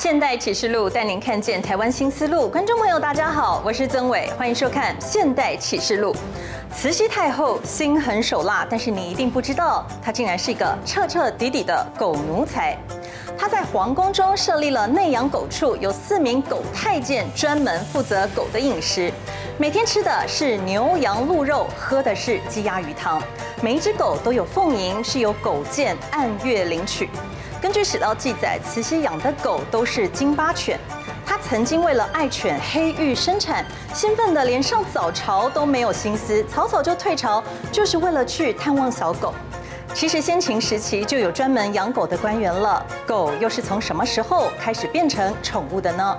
现代启示录带您看见台湾新思路。观众朋友，大家好，我是曾伟，欢迎收看《现代启示录》。慈禧太后心狠手辣，但是你一定不知道，她竟然是一个彻彻底底的狗奴才。她在皇宫中设立了内养狗处，有四名狗太监专门负责狗的饮食，每天吃的是牛羊鹿肉，喝的是鸡鸭鱼汤。每一只狗都有俸银，是由狗监按月领取。根据史料记载，慈禧养的狗都是京巴犬。她曾经为了爱犬黑玉生产，兴奋的连上早朝都没有心思，草草就退朝，就是为了去探望小狗。其实先秦时期就有专门养狗的官员了，狗又是从什么时候开始变成宠物的呢？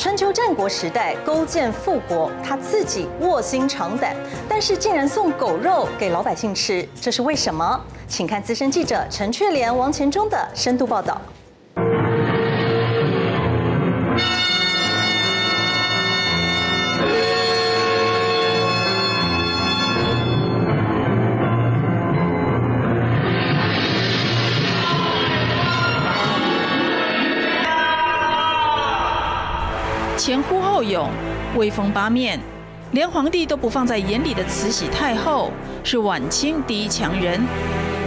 春秋战国时代，勾践复国，他自己卧薪尝胆，但是竟然送狗肉给老百姓吃，这是为什么？请看资深记者陈雀莲、王前忠的深度报道。呼后拥，威风八面，连皇帝都不放在眼里的慈禧太后是晚清第一强人。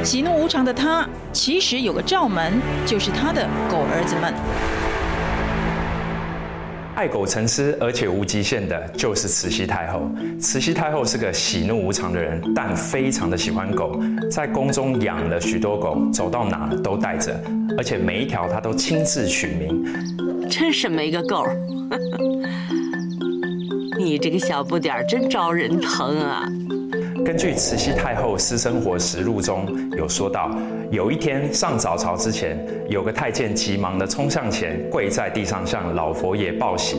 喜怒无常的她，其实有个罩门，就是她的狗儿子们。爱狗成痴，而且无极限的，就是慈禧太后。慈禧太后是个喜怒无常的人，但非常的喜欢狗，在宫中养了许多狗，走到哪都带着，而且每一条她都亲自取名。真是没个够！你这个小不点儿真招人疼啊！根据慈禧太后私生活实录中有说到，有一天上早朝之前，有个太监急忙地冲向前，跪在地上向老佛爷报喜。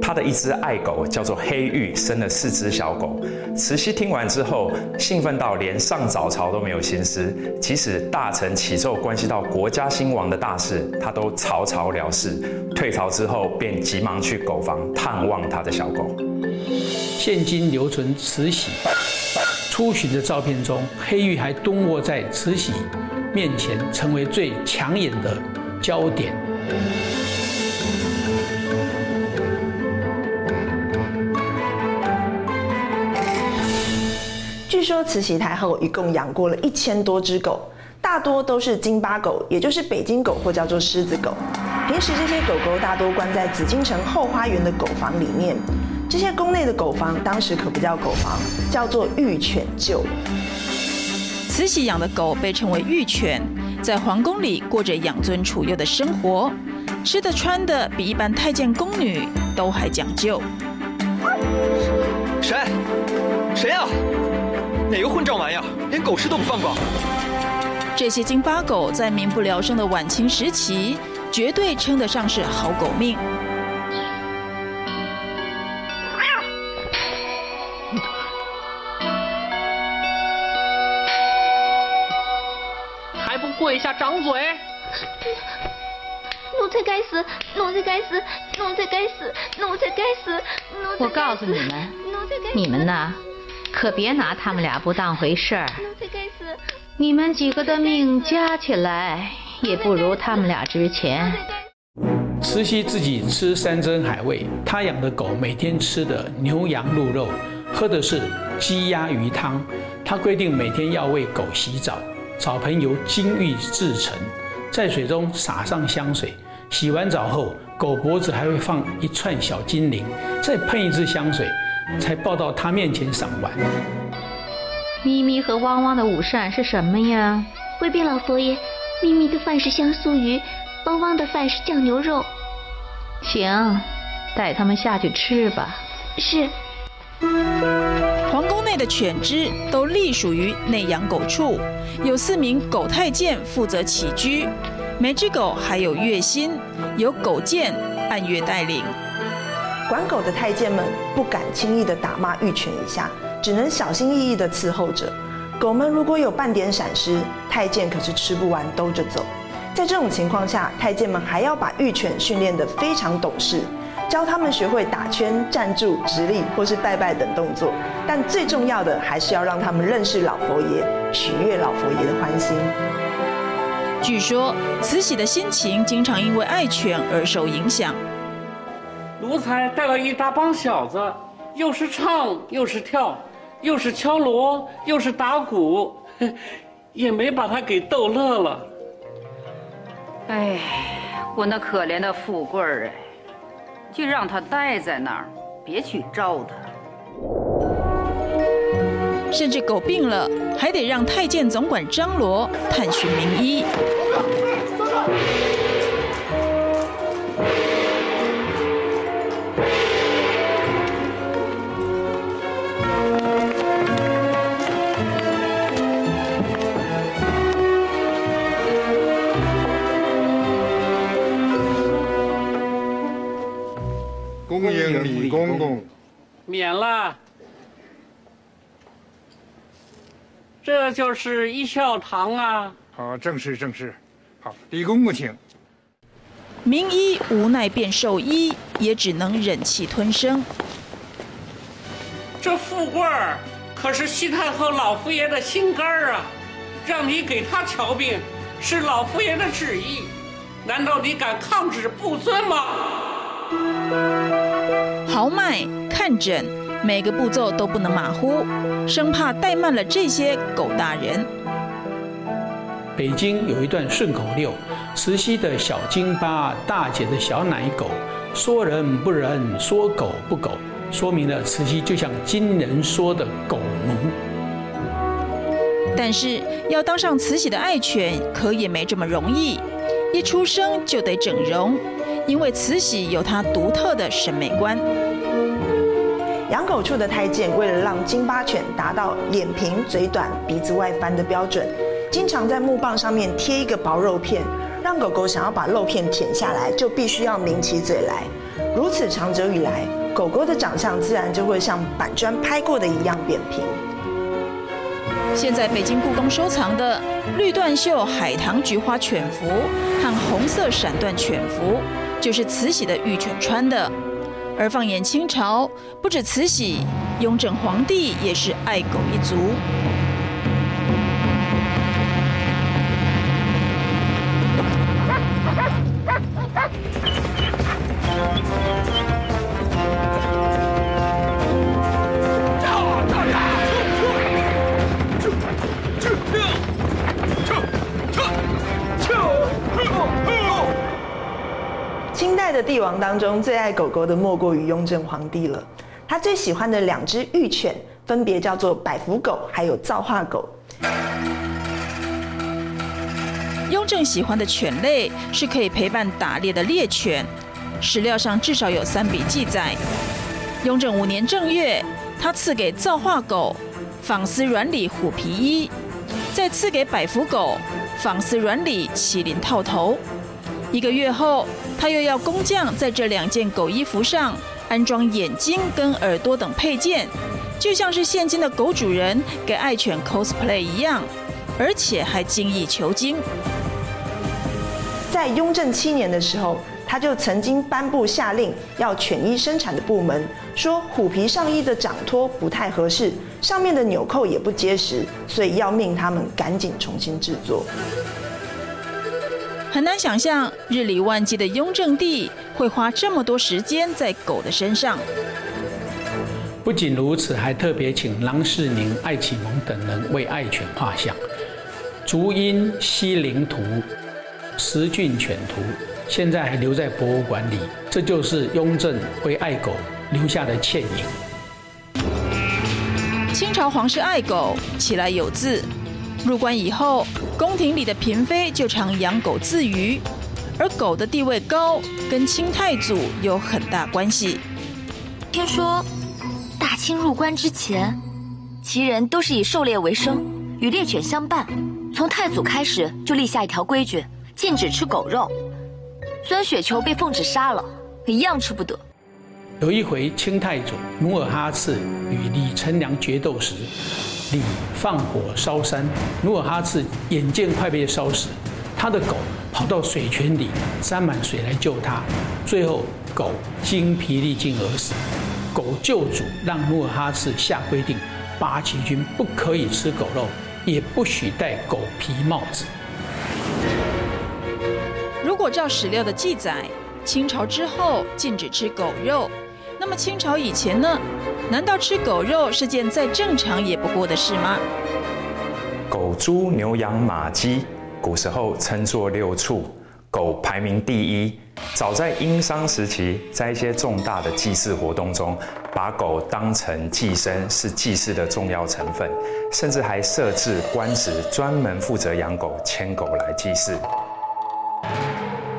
他的一只爱狗叫做黑玉，生了四只小狗。慈禧听完之后，兴奋到连上早朝都没有心思，即使大臣启奏关系到国家兴亡的大事，他都草草了事。退朝之后，便急忙去狗房探望他的小狗。现今留存慈禧出巡的照片中，黑玉还蹲卧在慈禧面前，成为最抢眼的焦点。据说慈禧太后一共养过了一千多只狗，大多都是京巴狗，也就是北京狗或叫做狮子狗。平时这些狗狗大多关在紫禁城后花园的狗房里面。这些宫内的狗房当时可不叫狗房，叫做御犬厩。慈禧养的狗被称为御犬，在皇宫里过着养尊处优的生活，吃的穿的比一般太监宫女都还讲究。谁？谁呀？哪个混账玩意儿，连狗食都不放过？这些京巴狗在民不聊生的晚清时期，绝对称得上是好狗命。跪下掌嘴！奴才该死！奴才该死！奴才该死！奴才该死！我告诉你们，你们呐。可别拿他们俩不当回事儿。你们几个的命加起来也不如他们俩值钱。慈禧自己吃山珍海味，她养的狗每天吃的牛羊鹿肉，喝的是鸡鸭鱼汤。她规定每天要为狗洗澡，澡盆由金玉制成，在水中洒上香水。洗完澡后，狗脖子还会放一串小金铃，再喷一支香水。才抱到他面前赏玩。咪咪和汪汪的午膳是什么呀？回禀老佛爷，咪咪的饭是香酥鱼，汪汪的饭是酱牛肉。行，带他们下去吃吧。是。的犬只都隶属于内养狗处，有四名狗太监负责起居，每只狗还有月薪，由狗监按月带领。管狗的太监们不敢轻易的打骂御犬一下，只能小心翼翼的伺候着。狗们如果有半点闪失，太监可是吃不完兜着走。在这种情况下，太监们还要把御犬训练得非常懂事，教他们学会打圈、站住、直立或是拜拜等动作。但最重要的还是要让他们认识老佛爷，取悦老佛爷的欢心。据说慈禧的心情经常因为爱犬而受影响。奴才带了一大帮小子，又是唱又是跳，又是敲锣又是打鼓，也没把他给逗乐了。哎，我那可怜的富贵儿哎，就让他待在那儿，别去招他。甚至狗病了，还得让太监总管张罗探寻名医。这就是一笑堂啊！好，正是正是。好，李公公请。名医无奈便受医，也只能忍气吞声。这富贵儿可是西太后老佛爷的心肝儿啊！让你给他瞧病，是老佛爷的旨意。难道你敢抗旨不遵吗？豪迈看诊。每个步骤都不能马虎，生怕怠慢了这些狗大人。北京有一段顺口溜：“慈禧的小京巴，大姐的小奶狗，说人不人，说狗不狗。”说明了慈禧就像今人说的狗奴。但是要当上慈禧的爱犬，可也没这么容易。一出生就得整容，因为慈禧有她独特的审美观。养狗处的太监为了让京巴犬达到脸平、嘴短、鼻子外翻的标准，经常在木棒上面贴一个薄肉片，让狗狗想要把肉片舔下来，就必须要抿起嘴来。如此长久以来，狗狗的长相自然就会像板砖拍过的一样扁平。现在北京故宫收藏的绿缎袖海棠菊花犬服和红色闪缎犬服，就是慈禧的御犬穿的。而放眼清朝，不止慈禧，雍正皇帝也是爱狗一族。的帝王当中最爱狗狗的莫过于雍正皇帝了。他最喜欢的两只御犬分别叫做百福狗，还有造化狗。雍正喜欢的犬类是可以陪伴打猎的猎犬，史料上至少有三笔记载。雍正五年正月，他赐给造化狗纺丝软里虎皮衣，再赐给百福狗纺丝软里麒麟套头。一个月后，他又要工匠在这两件狗衣服上安装眼睛跟耳朵等配件，就像是现今的狗主人给爱犬 cosplay 一样，而且还精益求精。在雍正七年的时候，他就曾经颁布下令，要犬衣生产的部门说虎皮上衣的掌托不太合适，上面的纽扣也不结实，所以要命他们赶紧重新制作。很难想象日理万机的雍正帝会花这么多时间在狗的身上。不仅如此，还特别请郎世宁、艾启蒙等人为爱犬画像，《竹阴西陵图》《石骏犬图》，现在还留在博物馆里。这就是雍正为爱狗留下的倩影。清朝皇室爱狗，起来有字。入关以后，宫廷里的嫔妃就常养狗自娱，而狗的地位高，跟清太祖有很大关系。听说，大清入关之前，旗人都是以狩猎为生，与猎犬相伴。从太祖开始就立下一条规矩，禁止吃狗肉。孙雪球被奉旨杀了，一样吃不得。有一回，清太祖努尔哈赤与李成梁决斗时。李放火烧山，努尔哈赤眼见快被烧死，他的狗跑到水泉里沾满水来救他，最后狗精疲力尽而死。狗救主让努尔哈赤下规定，八旗军不可以吃狗肉，也不许戴狗皮帽子。如果照史料的记载，清朝之后禁止吃狗肉。那么清朝以前呢？难道吃狗肉是件再正常也不过的事吗？狗、猪、牛、羊、马、鸡，古时候称作六畜，狗排名第一。早在殷商时期，在一些重大的祭祀活动中，把狗当成祭牲，是祭祀的重要成分，甚至还设置官职，专门负责养狗、牵狗来祭祀。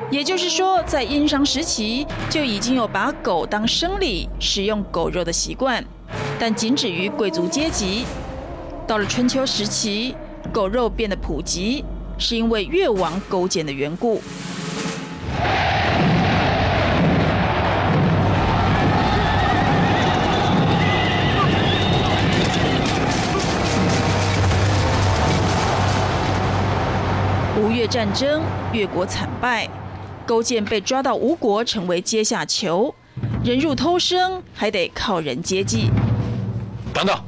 也就是说，在殷商时期就已经有把狗当生礼、食用狗肉的习惯，但仅止于贵族阶级。到了春秋时期，狗肉变得普及，是因为越王勾践的缘故。吴越战争，越国惨败。勾践被抓到吴国，成为阶下囚，人肉偷生还得靠人接济。等等，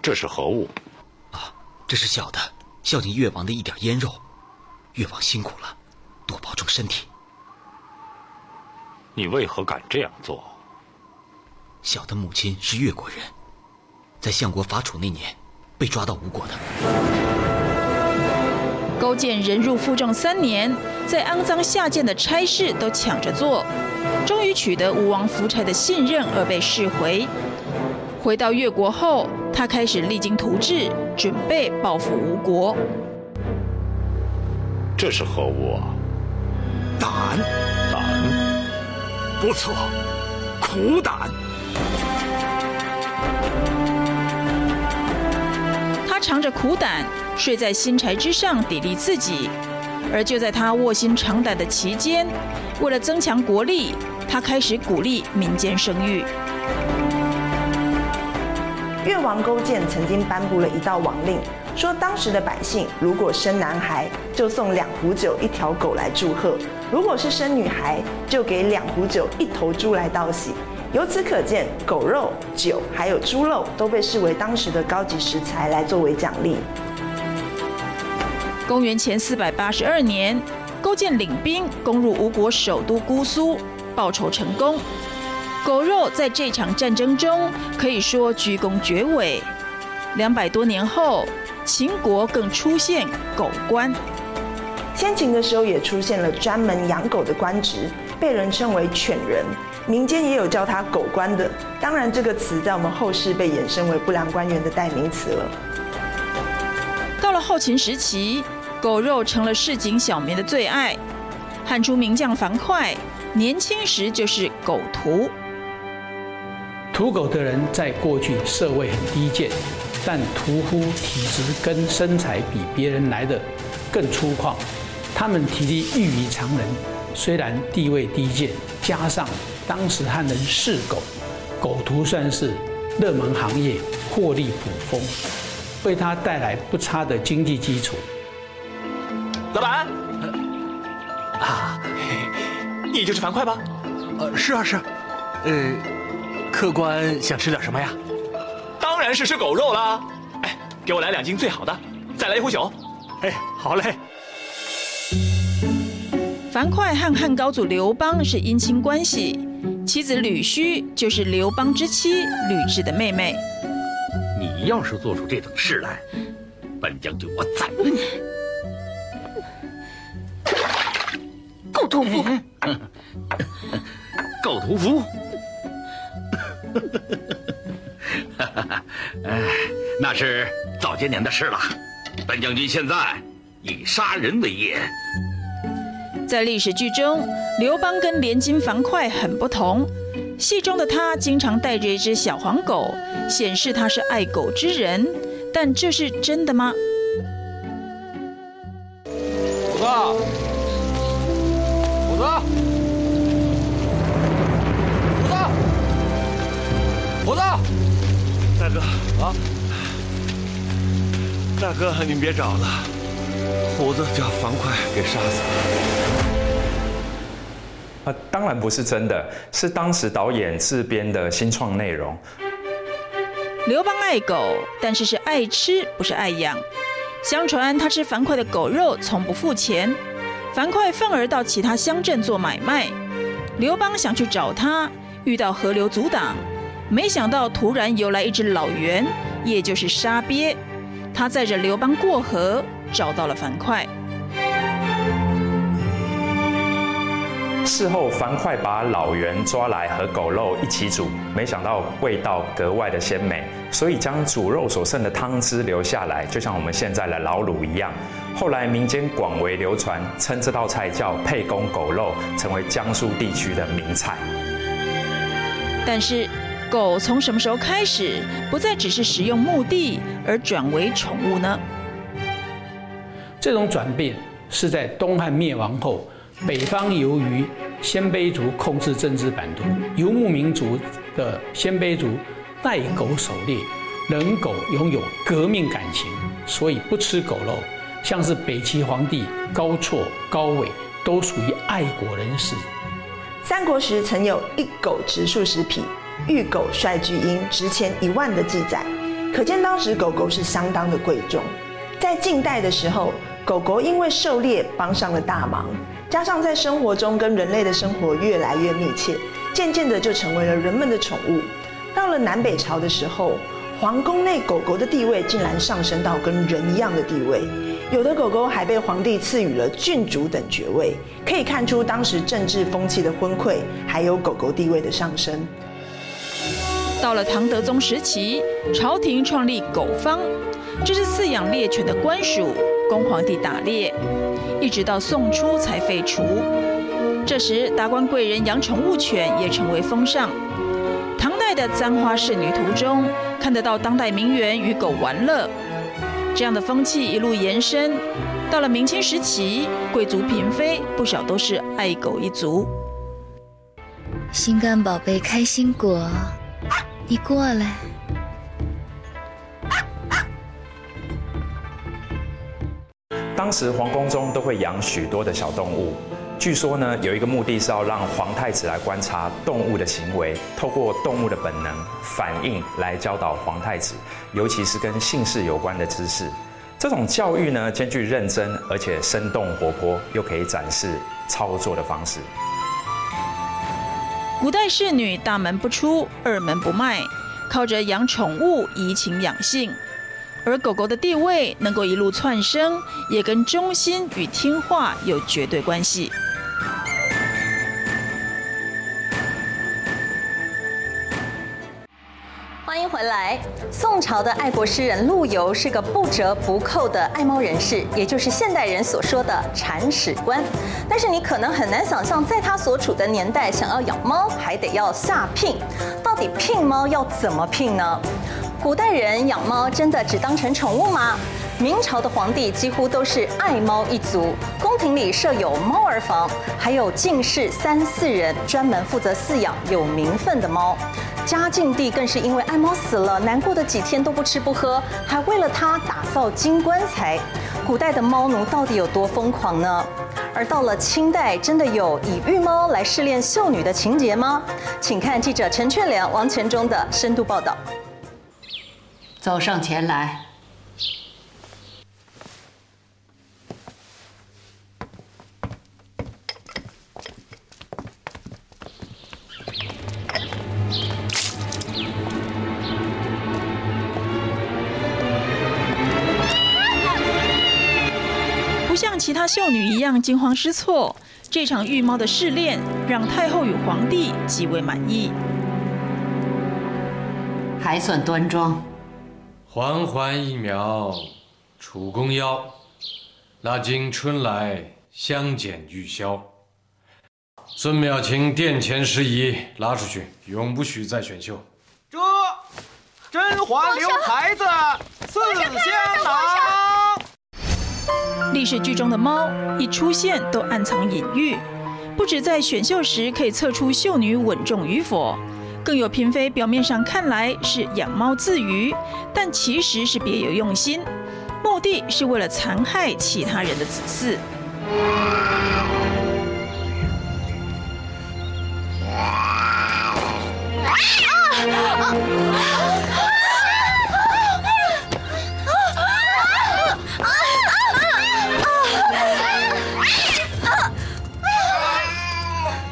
这是何物？啊，这是小的，孝敬越王的一点腌肉。越王辛苦了，多保重身体。你为何敢这样做？小的母亲是越国人，在相国伐楚那年被抓到吴国的。勾践忍辱负重三年，在肮脏下贱的差事都抢着做，终于取得吴王夫差的信任而被释回。回到越国后，他开始励精图治，准备报复吴国。这是何物啊？胆，胆，不错，苦胆。尝着苦胆，睡在新柴之上砥砺自己。而就在他卧薪尝胆的期间，为了增强国力，他开始鼓励民间生育。越王勾践曾经颁布了一道王令，说当时的百姓如果生男孩，就送两壶酒一条狗来祝贺；如果是生女孩，就给两壶酒一头猪来道喜。由此可见，狗肉、酒还有猪肉都被视为当时的高级食材来作为奖励。公元前四百八十二年，勾践领兵攻入吴国首都姑苏，报仇成功。狗肉在这场战争中可以说居功厥伟。两百多年后，秦国更出现狗官。先秦的时候也出现了专门养狗的官职，被人称为犬人。民间也有叫他狗官的，当然这个词在我们后世被衍生为不良官员的代名词了。到了后秦时期，狗肉成了市井小民的最爱。汉初名将樊哙年轻时就是狗屠。屠狗的人在过去社会很低贱，但屠夫体质跟身材比别人来得更粗犷，他们体力异于常人，虽然地位低贱，加上当时汉人嗜狗，狗屠算是热门行业，获利颇丰，为他带来不差的经济基础。老板，啊，你就是樊哙吧？呃，是啊是啊，呃，客官想吃点什么呀？当然是吃狗肉啦！哎，给我来两斤最好的，再来一壶酒。哎，好嘞。樊哙和汉高祖刘邦是姻亲关系。妻子吕须就是刘邦之妻吕雉的妹妹。你要是做出这等事来，本将军我宰了你！狗屠夫！狗屠夫！哎，那是早些年的事了。本将军现在以杀人为业。在历史剧中，刘邦跟连襟樊哙很不同。戏中的他经常带着一只小黄狗，显示他是爱狗之人。但这是真的吗？虎子，虎子，虎子，虎子，大哥啊！大哥，你别找了。虎子叫樊哙给杀死了。呃，当然不是真的，是当时导演自编的新创内容。刘邦爱狗，但是是爱吃，不是爱养。相传他吃樊哙的狗肉，从不付钱。樊哙愤而到其他乡镇做买卖，刘邦想去找他，遇到河流阻挡，没想到突然游来一只老猿，也就是沙鳖。他载着刘邦过河，找到了樊哙。事后，樊哙把老袁抓来和狗肉一起煮，没想到味道格外的鲜美，所以将煮肉所剩的汤汁留下来，就像我们现在的老卤一样。后来民间广为流传，称这道菜叫沛公狗肉，成为江苏地区的名菜。但是，狗从什么时候开始不再只是食用目的，而转为宠物呢？这种转变是在东汉灭亡后。北方由于鲜卑族控制政治版图，游牧民族的鲜卑族待狗狩猎，人狗拥有革命感情，所以不吃狗肉。像是北齐皇帝高绰、高纬都属于爱国人士。三国时曾有一狗值数十匹，御狗率巨鹰值钱一万的记载，可见当时狗狗是相当的贵重。在晋代的时候，狗狗因为狩猎帮上了大忙。加上在生活中跟人类的生活越来越密切，渐渐的就成为了人们的宠物。到了南北朝的时候，皇宫内狗狗的地位竟然上升到跟人一样的地位，有的狗狗还被皇帝赐予了郡主等爵位，可以看出当时政治风气的昏聩，还有狗狗地位的上升。到了唐德宗时期，朝廷创立狗坊，这是饲养猎犬的官署，供皇帝打猎。一直到宋初才废除。这时，达官贵人养宠物犬也成为风尚。唐代的《簪花仕女图》中看得到当代名媛与狗玩乐，这样的风气一路延伸，到了明清时期，贵族嫔妃不少都是爱狗一族。心肝宝贝开心果，你过来。当时皇宫中都会养许多的小动物，据说呢，有一个目的是要让皇太子来观察动物的行为，透过动物的本能反应来教导皇太子，尤其是跟姓氏有关的知识。这种教育呢，兼具认真而且生动活泼，又可以展示操作的方式。古代侍女大门不出，二门不迈，靠着养宠物怡情养性。而狗狗的地位能够一路窜升，也跟忠心与听话有绝对关系。欢迎回来。宋朝的爱国诗人陆游是个不折不扣的爱猫人士，也就是现代人所说的铲屎官。但是你可能很难想象，在他所处的年代，想要养猫还得要下聘。到底聘猫要怎么聘呢？古代人养猫真的只当成宠物吗？明朝的皇帝几乎都是爱猫一族，宫廷里设有猫儿房，还有进士三四人专门负责饲养有名分的猫。嘉靖帝更是因为爱猫死了，难过的几天都不吃不喝，还为了它打造金棺材。古代的猫奴到底有多疯狂呢？而到了清代，真的有以御猫来试炼秀女的情节吗？请看记者陈劝良、王钱忠的深度报道。走上前来。不像其他秀女一样惊慌失措，这场御猫的试炼让太后与皇帝极为满意，还算端庄。缓缓一秒，楚宫腰。那经春来相减玉箫。孙淼卿殿前事宜，拉出去，永不许再选秀。这甄嬛留牌子，赐香囊。历史剧中的猫一出现都暗藏隐喻，不止在选秀时可以测出秀女稳重与否。更有嫔妃表面上看来是养猫自娱，但其实是别有用心，目的是为了残害其他人的子嗣。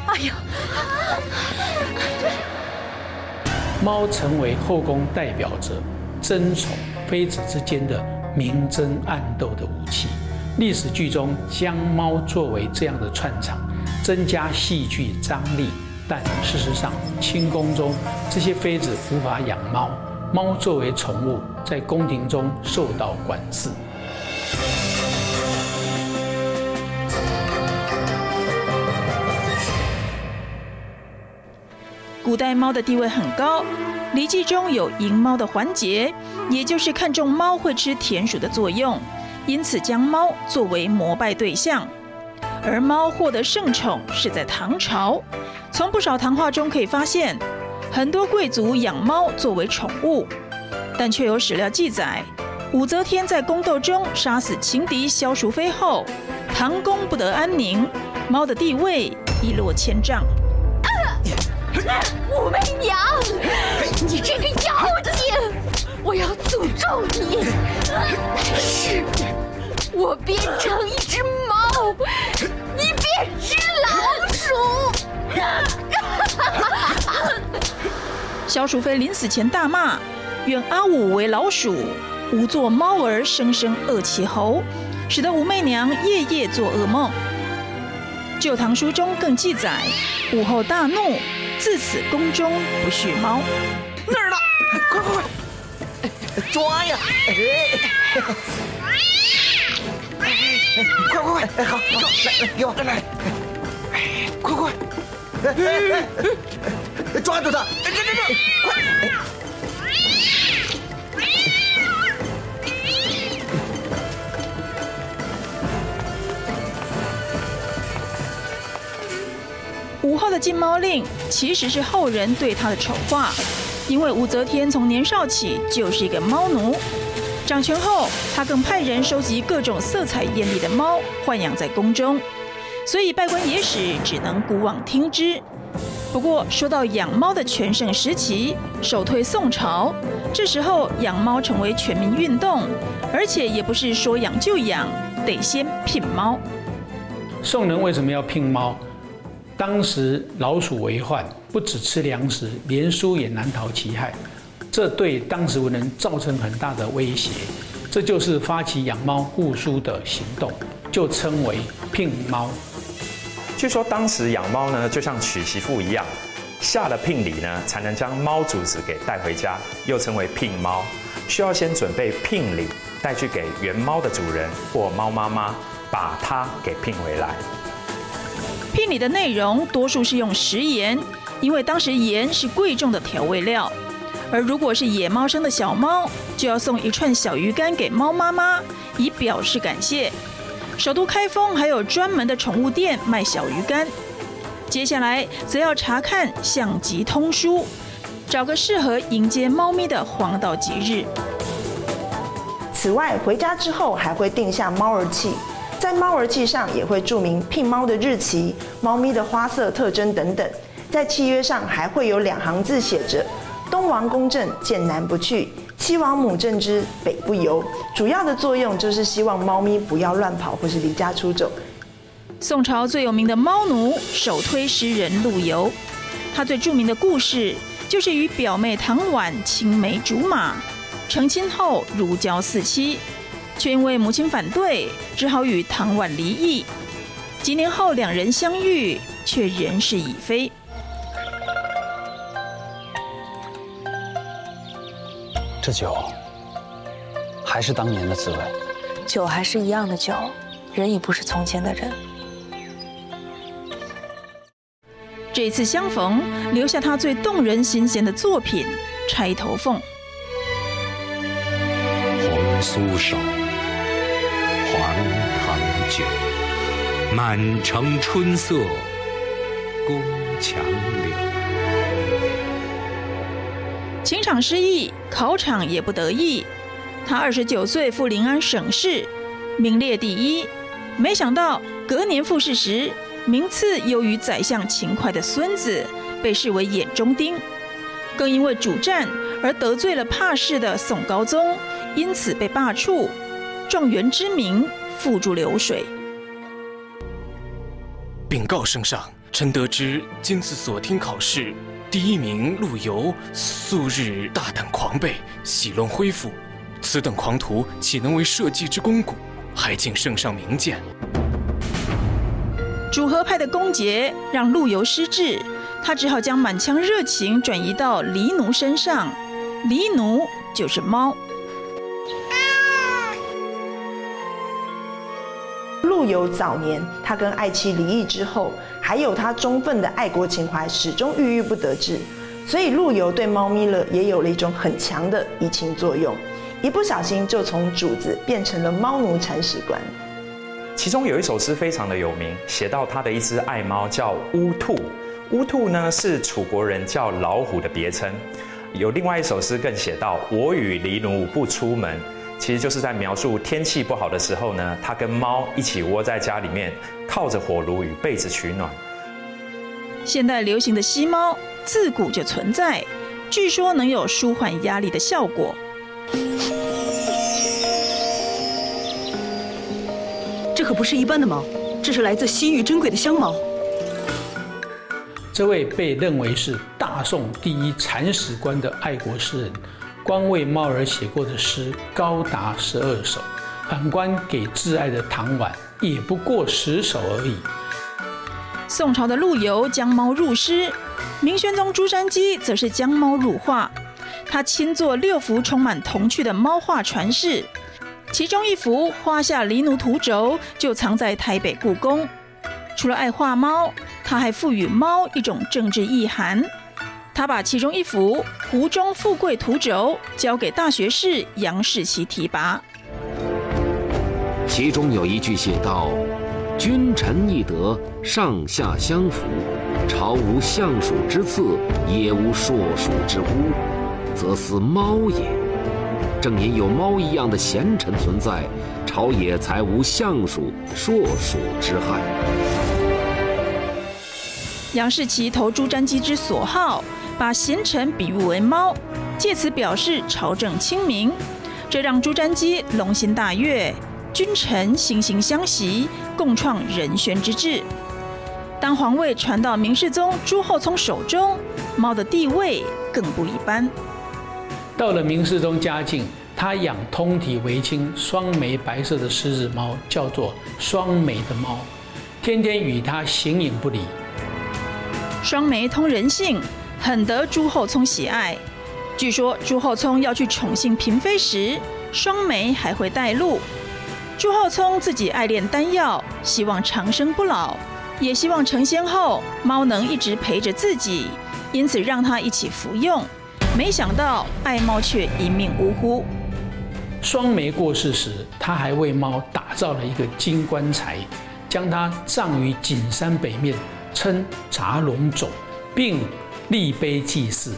哎啊！猫成为后宫代表着争宠妃子之间的明争暗斗的武器。历史剧中将猫作为这样的串场，增加戏剧张力。但事实上，清宫中这些妃子无法养猫，猫作为宠物在宫廷中受到管制。古代猫的地位很高，《礼记》中有迎猫的环节，也就是看重猫会吃田鼠的作用，因此将猫作为膜拜对象。而猫获得圣宠是在唐朝，从不少谈话中可以发现，很多贵族养猫作为宠物，但却有史料记载，武则天在宫斗中杀死情敌萧淑妃后，唐宫不得安宁，猫的地位一落千丈。武媚娘，你这个妖精，我要诅咒你！是，我变成一只猫，你变只老鼠。小鼠妃临死前大骂：“愿阿武为老鼠，吾做猫儿，生生饿其喉”，使得武媚娘夜夜做噩梦。《旧唐书》中更记载，武后大怒。自此，宫中不续猫。那儿呢？快快快！抓呀！快快快！好，好，来，给我，来来，快快！抓住他！这这这，快！的禁猫令其实是后人对他的丑化，因为武则天从年少起就是一个猫奴，掌权后，她更派人收集各种色彩艳丽的猫，豢养在宫中，所以稗官野史只能古往听之。不过，说到养猫的全盛时期，首推宋朝，这时候养猫成为全民运动，而且也不是说养就养，得先聘猫。宋人为什么要聘猫？当时老鼠为患，不只吃粮食，连书也难逃其害，这对当时文人造成很大的威胁。这就是发起养猫护书的行动，就称为聘猫。据说当时养猫呢，就像娶媳妇一样，下了聘礼呢，才能将猫主子给带回家，又称为聘猫。需要先准备聘礼，带去给原猫的主人或猫妈妈，把它给聘回来。聘礼的内容多数是用食盐，因为当时盐是贵重的调味料。而如果是野猫生的小猫，就要送一串小鱼干给猫妈妈，以表示感谢。首都开封还有专门的宠物店卖小鱼干。接下来则要查看象吉通书，找个适合迎接猫咪的黄道吉日。此外，回家之后还会定下猫儿气。在猫儿契上也会注明聘猫的日期、猫咪的花色特征等等。在契约上还会有两行字写着：“东王公正，见南不去；西王母正之，北不由。”主要的作用就是希望猫咪不要乱跑或是离家出走。宋朝最有名的猫奴，首推诗人陆游。他最著名的故事就是与表妹唐婉青梅竹马，成亲后如胶似漆。却因为母亲反对，只好与唐婉离异。几年后，两人相遇，却人事已非。这酒还是当年的滋味，酒还是一样的酒，人已不是从前的人。这次相逢，留下他最动人心弦的作品《钗头凤》。红酥手。酒，满城春色宫墙柳。情场失意，考场也不得意。他二十九岁赴临安省试，名列第一。没想到隔年复试时，名次优于宰相秦桧的孙子，被视为眼中钉。更因为主战而得罪了怕事的宋高宗，因此被罢黜，状元之名付诸流水。禀告圣上，臣得知今次所听考试，第一名陆游素日大胆狂悖，喜论恢复，此等狂徒岂能为社稷之肱骨？还请圣上明鉴。主和派的攻讦让陆游失志。他只好将满腔热情转移到狸奴身上，狸奴就是猫。陆游早年，他跟爱妻离异之后，还有他忠愤的爱国情怀，始终郁郁不得志，所以陆游对猫咪了也有了一种很强的移情作用，一不小心就从主子变成了猫奴铲屎官。其中有一首诗非常的有名，写到他的一只爱猫叫乌兔。乌兔呢是楚国人叫老虎的别称，有另外一首诗更写到：“我与狸奴不出门”，其实就是在描述天气不好的时候呢，他跟猫一起窝在家里面，靠着火炉与被子取暖。现代流行的吸猫自古就存在，据说能有舒缓压力的效果。这可不是一般的猫，这是来自西域珍贵的香猫。这位被认为是大宋第一铲屎官的爱国诗人，光为猫儿写过的诗高达十二首，反观给挚爱的唐婉也不过十首而已。宋朝的陆游将猫入诗，明宣宗朱瞻基则是将猫入画，他亲作六幅充满童趣的猫画传世，其中一幅《花下狸奴图轴》就藏在台北故宫。除了爱画猫，他还赋予猫一种政治意涵。他把其中一幅《湖中富贵图轴》交给大学士杨士奇提拔。其中有一句写道：“君臣义德，上下相符，朝无相属之次，也无硕属之屋，则思猫也。正因有猫一样的贤臣存在，朝野才无相属、硕属之害。”杨士奇投朱瞻基之所好，把贤臣比喻为猫，借此表示朝政清明，这让朱瞻基龙心大悦，君臣惺惺相惜，共创仁宣之治。当皇位传到明世宗朱厚熜手中，猫的地位更不一般。到了明世宗嘉靖，他养通体为青、双眉白色的狮子猫，叫做双眉的猫，天天与他形影不离。双眉通人性，很得朱厚熜喜爱。据说朱厚熜要去宠幸嫔妃时，双眉还会带路。朱厚熜自己爱炼丹药，希望长生不老，也希望成仙后猫能一直陪着自己，因此让他一起服用。没想到爱猫却一命呜呼。双眉过世时，他还为猫打造了一个金棺材，将它葬于景山北面。称杂龙冢，并立碑祭祀。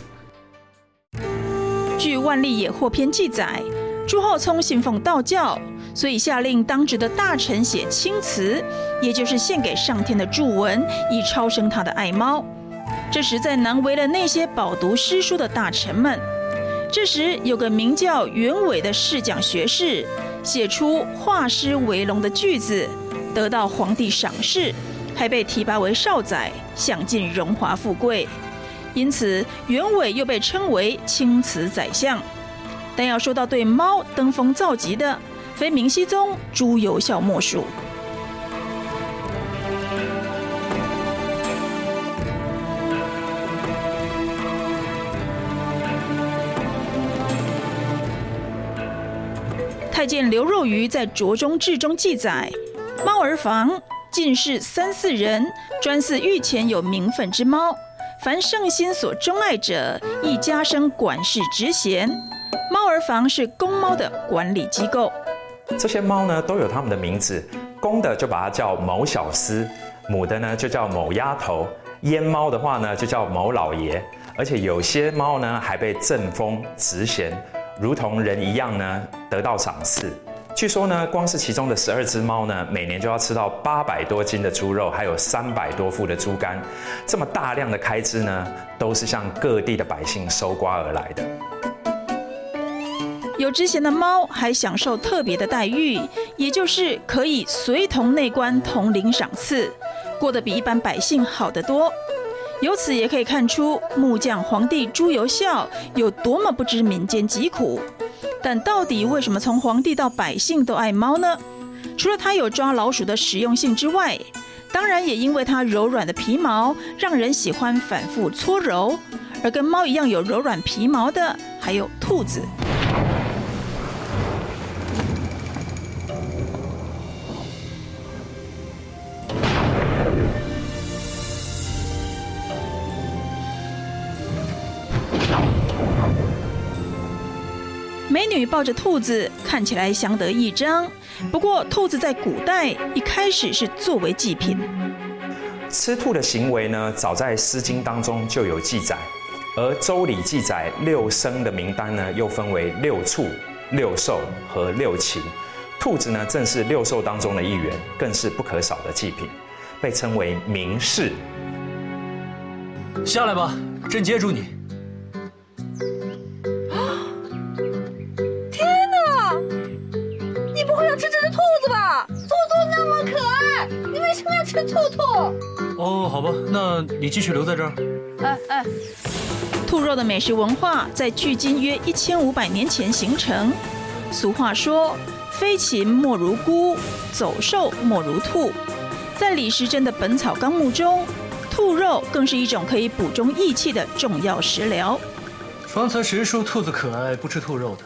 据《万历野获篇》记载，朱厚熜信奉道教，所以下令当值的大臣写青词，也就是献给上天的祝文，以超生他的爱猫。这实在难为了那些饱读诗书的大臣们。这时，有个名叫袁伟的侍讲学士，写出“画狮为龙”的句子，得到皇帝赏识。还被提拔为少宰，享尽荣华富贵，因此袁纬又被称为青词宰相。但要说到对猫登峰造极的，非明熹宗朱由校莫属。太监刘若愚在《卓中志》中记载：猫儿房。进士三四人，专饲御前有名分之猫。凡圣心所钟爱者，亦加升管事职衔。猫儿房是公猫的管理机构。这些猫呢，都有它们的名字。公的就把它叫某小厮，母的呢就叫某丫头。阉猫的话呢，就叫某老爷。而且有些猫呢，还被赠封职衔，如同人一样呢，得到赏赐。据说呢，光是其中的十二只猫呢，每年就要吃到八百多斤的猪肉，还有三百多副的猪肝，这么大量的开支呢，都是向各地的百姓收刮而来的。有职衔的猫还享受特别的待遇，也就是可以随同内官同领赏赐，过得比一般百姓好得多。由此也可以看出木匠皇帝朱由校有多么不知民间疾苦。但到底为什么从皇帝到百姓都爱猫呢？除了它有抓老鼠的实用性之外，当然也因为它柔软的皮毛让人喜欢反复搓揉。而跟猫一样有柔软皮毛的，还有兔子。抱着兔子，看起来相得益彰。不过，兔子在古代一开始是作为祭品。吃兔的行为呢，早在《诗经》当中就有记载，而《周礼》记载六牲的名单呢，又分为六畜、六兽和六禽。兔子呢，正是六兽当中的一员，更是不可少的祭品，被称为名士。下来吧，朕接住你。兔兔哦，好吧，那你继续留在这儿。哎哎，兔肉的美食文化在距今约一千五百年前形成。俗话说：“飞禽莫如龟，走兽莫如兔。”在李时珍的《本草纲目》中，兔肉更是一种可以补中益气的重要食疗。方才谁说兔子可爱不吃兔肉的？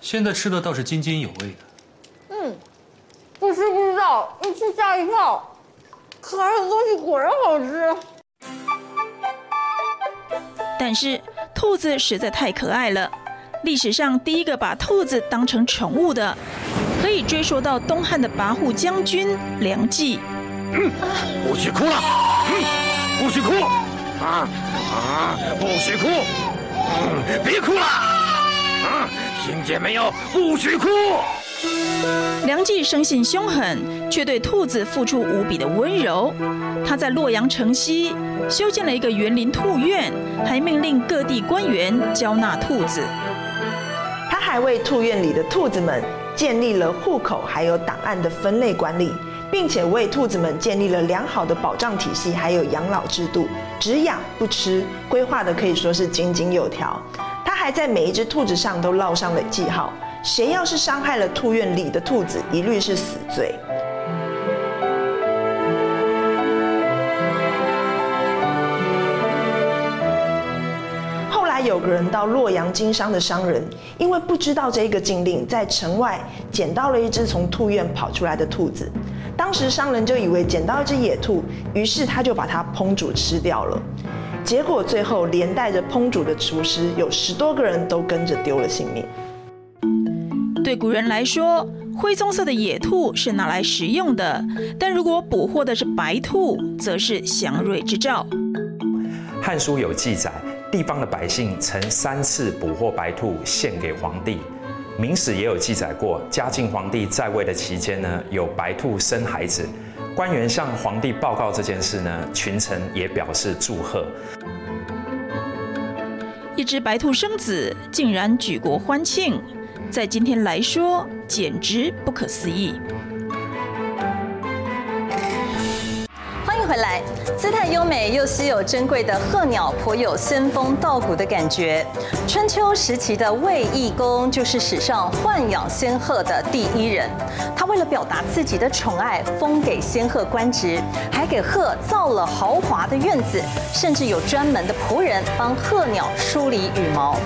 现在吃的倒是津津有味的。嗯，不吃不知道，一吃吓一跳。可爱的东西果然好吃，但是兔子实在太可爱了。历史上第一个把兔子当成宠物的，可以追溯到东汉的跋扈将军梁冀。嗯，不许哭了，嗯，不许哭，啊啊，不许哭，嗯，别哭了，啊，听见没有？不许哭。梁冀生性凶狠，却对兔子付出无比的温柔。他在洛阳城西修建了一个园林兔院，还命令各地官员交纳兔子。他还为兔院里的兔子们建立了户口，还有档案的分类管理，并且为兔子们建立了良好的保障体系，还有养老制度，只养不吃，规划的可以说是井井有条。他还在每一只兔子上都烙上了记号。谁要是伤害了兔院里的兔子，一律是死罪。后来有个人到洛阳经商的商人，因为不知道这个禁令，在城外捡到了一只从兔院跑出来的兔子。当时商人就以为捡到一只野兔，于是他就把它烹煮吃掉了。结果最后连带着烹煮的厨师有十多个人都跟着丢了性命。对古人来说，灰棕色的野兔是拿来食用的，但如果捕获的是白兔，则是祥瑞之兆。《汉书》有记载，地方的百姓曾三次捕获白兔献给皇帝。《明史》也有记载过，嘉靖皇帝在位的期间呢，有白兔生孩子，官员向皇帝报告这件事呢，群臣也表示祝贺。一只白兔生子，竟然举国欢庆。在今天来说，简直不可思议。欢迎回来，姿态优美又稀有珍贵的鹤鸟，颇有仙风道骨的感觉。春秋时期的卫懿公就是史上豢养仙鹤的第一人。他为了表达自己的宠爱，封给仙鹤官职，还给鹤造了豪华的院子，甚至有专门的仆人帮鹤鸟梳理羽毛。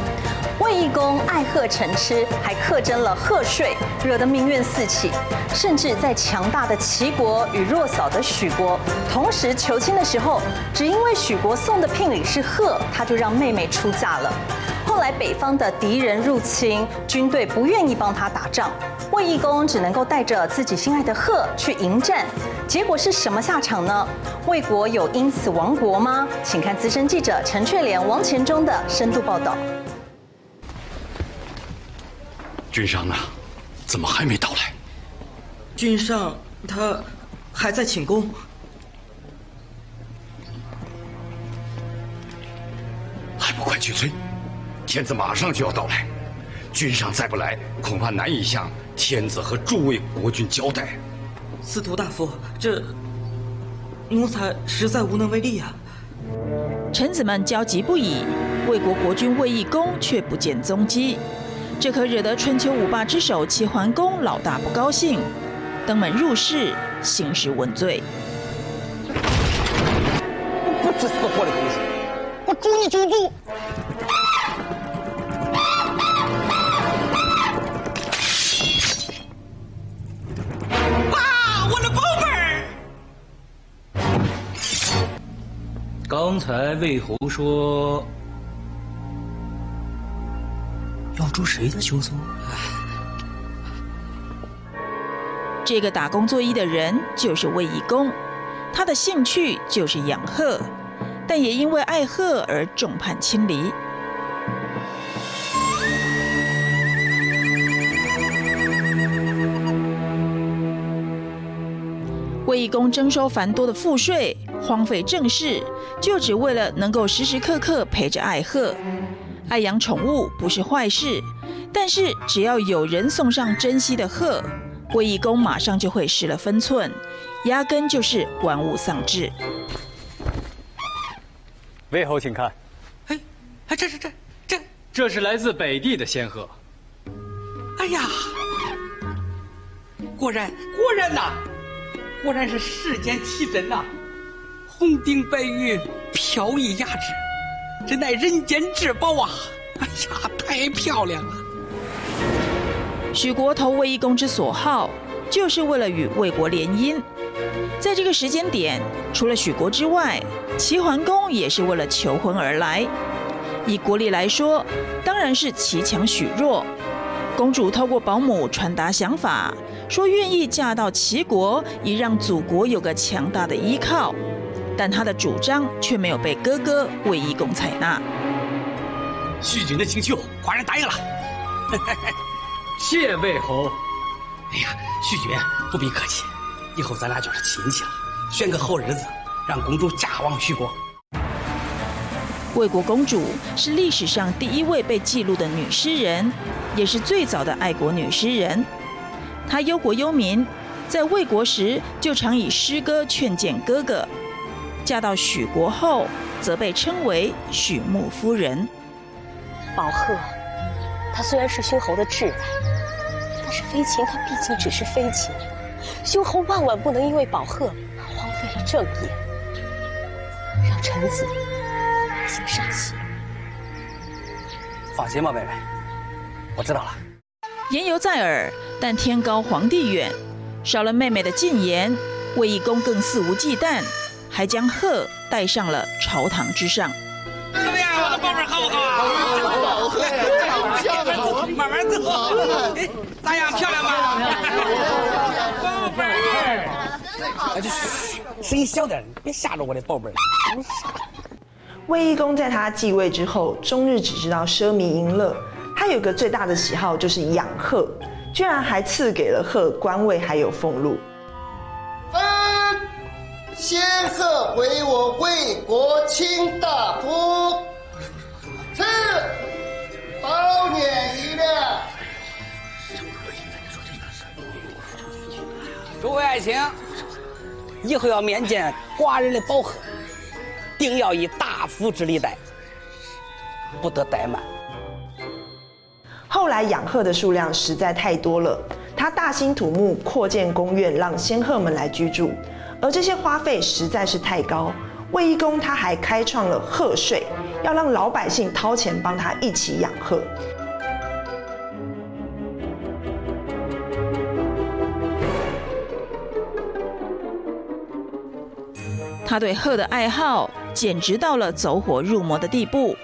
卫懿公爱鹤成痴，还克征了鹤税，惹得民怨四起。甚至在强大的齐国与弱小的许国同时求亲的时候，只因为许国送的聘礼是鹤，他就让妹妹出嫁了。后来北方的敌人入侵，军队不愿意帮他打仗，卫懿公只能够带着自己心爱的鹤去迎战。结果是什么下场呢？魏国有因此亡国吗？请看资深记者陈雀莲、王钱忠的深度报道。君上呢，怎么还没到来？君上他还在寝宫。还不快去催！天子马上就要到来，君上再不来，恐怕难以向天子和诸位国君交代。司徒大夫，这奴才实在无能为力啊！臣子们焦急不已，魏国国君魏懿公却不见踪迹，这可惹得春秋五霸之首齐桓公老大不高兴，登门入室，兴师问罪。不知死活的东西！我诛你九族！啊！我的宝贝儿！刚才魏侯说要诛谁的九族？这个打工作揖的人就是卫义公，他的兴趣就是养鹤。但也因为爱鹤而众叛亲离。卫义公征收繁多的赋税，荒废政事，就只为了能够时时刻刻陪着爱鹤。爱养宠物不是坏事，但是只要有人送上珍惜的鹤，卫懿公马上就会失了分寸，压根就是玩物丧志。魏侯，请看。哎，哎，这是这这，这是来自北地的仙鹤。哎呀，果然果然呐，果然是世间奇珍呐！红顶白玉，飘逸雅致，真乃人间至宝啊！哎呀，太漂亮了！许国投卫懿公之所好，就是为了与魏国联姻。在这个时间点，除了许国之外，齐桓公也是为了求婚而来。以国力来说，当然是齐强许弱。公主透过保姆传达想法，说愿意嫁到齐国，以让祖国有个强大的依靠。但他的主张却没有被哥哥卫懿公采纳。许君的请求，寡人答应了。谢魏侯。哎呀，许君不必客气。以后咱俩就是亲戚了，选个好日子，让公主嫁往徐国。魏国公主是历史上第一位被记录的女诗人，也是最早的爱国女诗人。她忧国忧民，在魏国时就常以诗歌劝谏哥哥。嫁到许国后，则被称为许穆夫人。宝鹤，她虽然是兄侯的挚爱，但是飞禽她毕竟只是飞禽。兄侯万万不能因为宝鹤荒废了正业，让臣子来行杀气。放心吧，妹妹，我知道了。言犹在耳，但天高皇帝远，少了妹妹的进言，卫懿公更肆无忌惮，还将鹤带上了朝堂之上。怎么样，我的宝贝好不好啊？宝鹤，好漂亮，慢慢走。哎，咋样，漂亮吗？哎，嘘，声音小点，别吓着我的宝贝儿。卫懿公在他继位之后，终日只知道奢靡淫乐。他有个最大的喜好就是养鹤，居然还赐给了鹤官位还有俸禄。仙鹤为我魏国卿大夫，赐宝輦一辆。诸位爱卿，以后要面见寡人的宝鹤，定要以大夫之礼待，不得怠慢。后来养鹤的数量实在太多了，他大兴土木，扩建宫苑，让仙鹤们来居住。而这些花费实在是太高，魏一公他还开创了鹤税，要让老百姓掏钱帮他一起养鹤。他对鹤的爱好简直到了走火入魔的地步。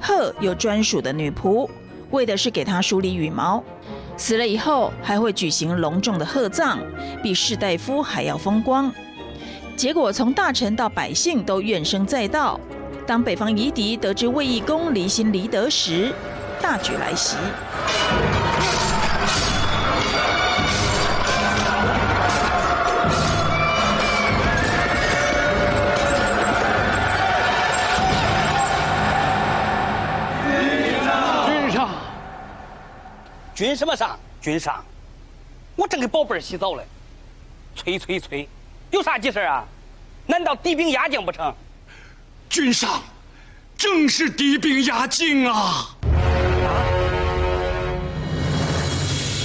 鹤有专属的女仆，为的是给他梳理羽毛。死了以后，还会举行隆重的贺葬，比士大夫还要风光。结果从大臣到百姓都怨声载道。当北方夷狄得知卫懿公离心离德时，大举来袭。君什么上？军上，我正给宝贝儿洗澡嘞，催催催，有啥急事啊？难道敌兵压境不成？君上，正是敌兵压境啊！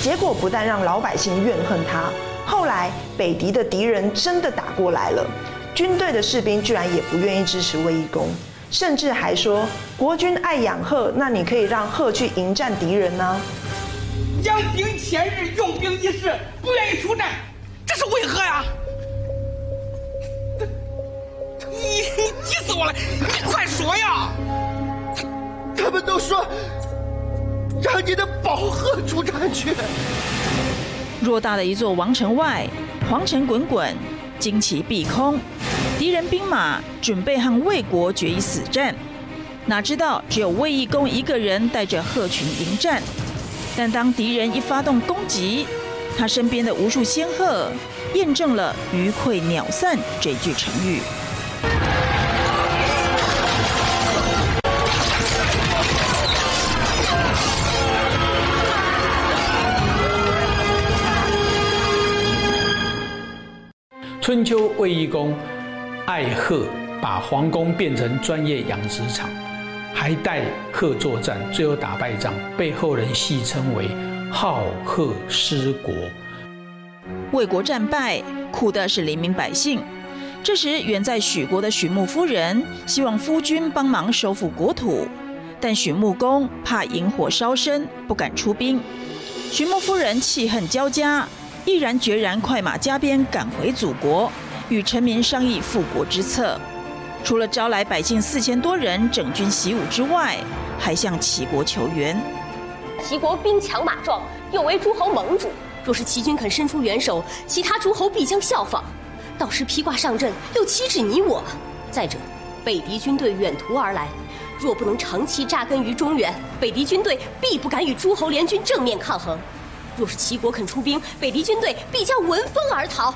结果不但让老百姓怨恨他，后来北狄的敌人真的打过来了，军队的士兵居然也不愿意支持卫懿公。甚至还说国君爱养鹤，那你可以让鹤去迎战敌人呢、啊？养兵千日，用兵一时，不愿意出战，这是为何呀？你你急死我了！你快说呀！他们都说让你的宝鹤出战去。偌大的一座王城外，黄尘滚滚，旌旗蔽空。敌人兵马准备和魏国决一死战，哪知道只有魏义公一个人带着鹤群迎战。但当敌人一发动攻击，他身边的无数仙鹤验证了“鱼溃鸟散”这句成语。春秋卫懿公。爱鹤把皇宫变成专业养殖场，还带贺作战，最后打败仗，被后人戏称为“好贺失国”。魏国战败，苦的是黎民百姓。这时，远在许国的许穆夫人希望夫君帮忙收复国土，但许穆公怕引火烧身，不敢出兵。许穆夫人气恨交加，毅然决然快马加鞭赶回祖国。与臣民商议复国之策，除了招来百姓四千多人整军习武之外，还向齐国求援。齐国兵强马壮，又为诸侯盟主，若是齐军肯伸出援手，其他诸侯必将效仿。到时披挂上阵，又岂止你我？再者，北狄军队远途而来，若不能长期扎根于中原，北狄军队必不敢与诸侯联军正面抗衡。若是齐国肯出兵，北狄军队必将闻风而逃。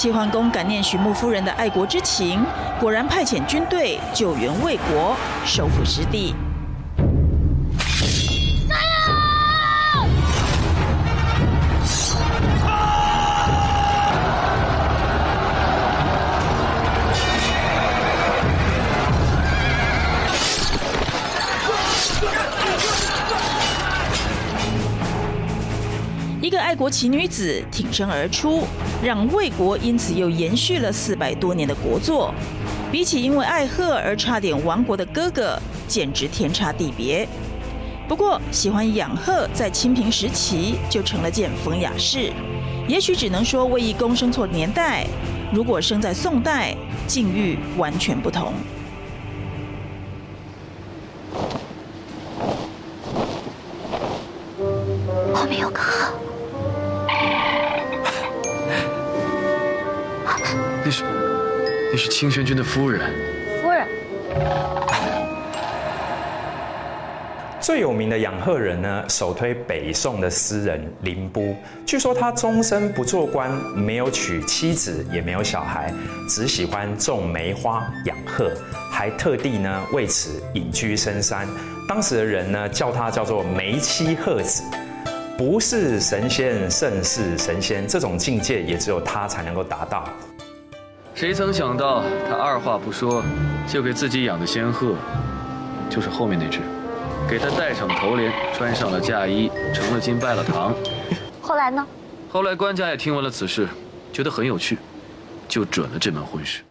齐桓公感念徐穆夫人的爱国之情，果然派遣军队救援魏国，收复失地。一个爱国奇女子挺身而出，让魏国因此又延续了四百多年的国祚。比起因为爱贺而差点亡国的哥哥，简直天差地别。不过，喜欢养贺在清平时期就成了件风雅事。也许只能说魏懿公生错年代，如果生在宋代，境遇完全不同。那是，那是清玄君的夫人。夫人。最有名的养鹤人呢，首推北宋的诗人林逋。据说他终身不做官，没有娶妻子，也没有小孩，只喜欢种梅花养鹤，还特地呢为此隐居深山。当时的人呢叫他叫做梅妻鹤子。不是神仙胜似神仙，这种境界也只有他才能够达到。谁曾想到，他二话不说，就给自己养的仙鹤，就是后面那只，给他戴上头帘，穿上了嫁衣，成了亲，拜了堂。后来呢？后来官家也听闻了此事，觉得很有趣，就准了这门婚事。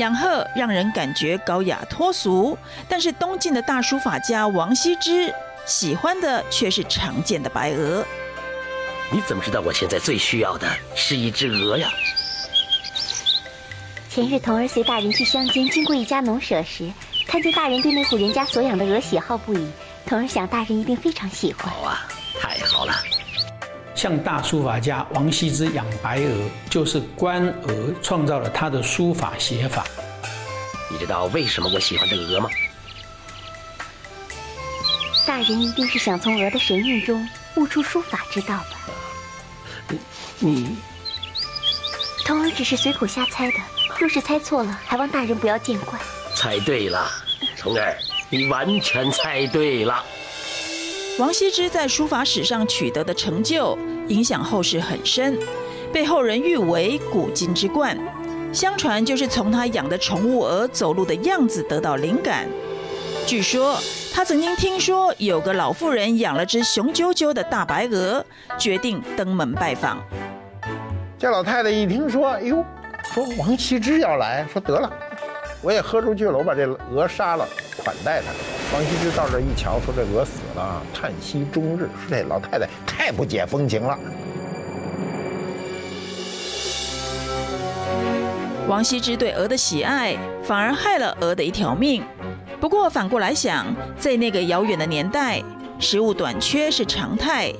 养鹤让人感觉高雅脱俗，但是东晋的大书法家王羲之喜欢的却是常见的白鹅。你怎么知道我现在最需要的是一只鹅呀？前日童儿随大人去乡间，经过一家农舍时，看见大人对那户人家所养的鹅喜好不已。童儿想，大人一定非常喜欢。好啊，太好了。像大书法家王羲之养白鹅，就是观鹅创造了他的书法写法。你知道为什么我喜欢这个鹅吗？大人一定是想从鹅的神韵中悟出书法之道吧？你，你，童儿只是随口瞎猜的。若是猜错了，还望大人不要见怪。猜对了，虫儿，你完全猜对了。王羲之在书法史上取得的成就，影响后世很深，被后人誉为古今之冠。相传就是从他养的宠物鹅走路的样子得到灵感。据说他曾经听说有个老妇人养了只雄赳赳的大白鹅，决定登门拜访。这老太太一听说，哎呦，说王羲之要来，说得了，我也豁出去了，我把这鹅杀了，款待他。王羲之到这一瞧，说这鹅死了，叹息终日，说这老太太太不解风情了。王羲之对鹅的喜爱，反而害了鹅的一条命。不过反过来想，在那个遥远的年代，食物短缺是常态，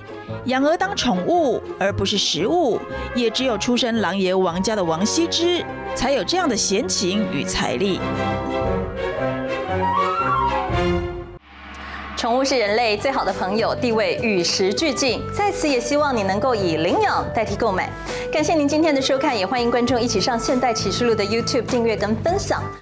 养鹅当宠物而不是食物，也只有出身琅琊王家的王羲之才有这样的闲情与财力。宠物是人类最好的朋友，地位与时俱进。在此也希望你能够以领养代替购买。感谢您今天的收看，也欢迎观众一起上现代启示录的 YouTube 订阅跟分享。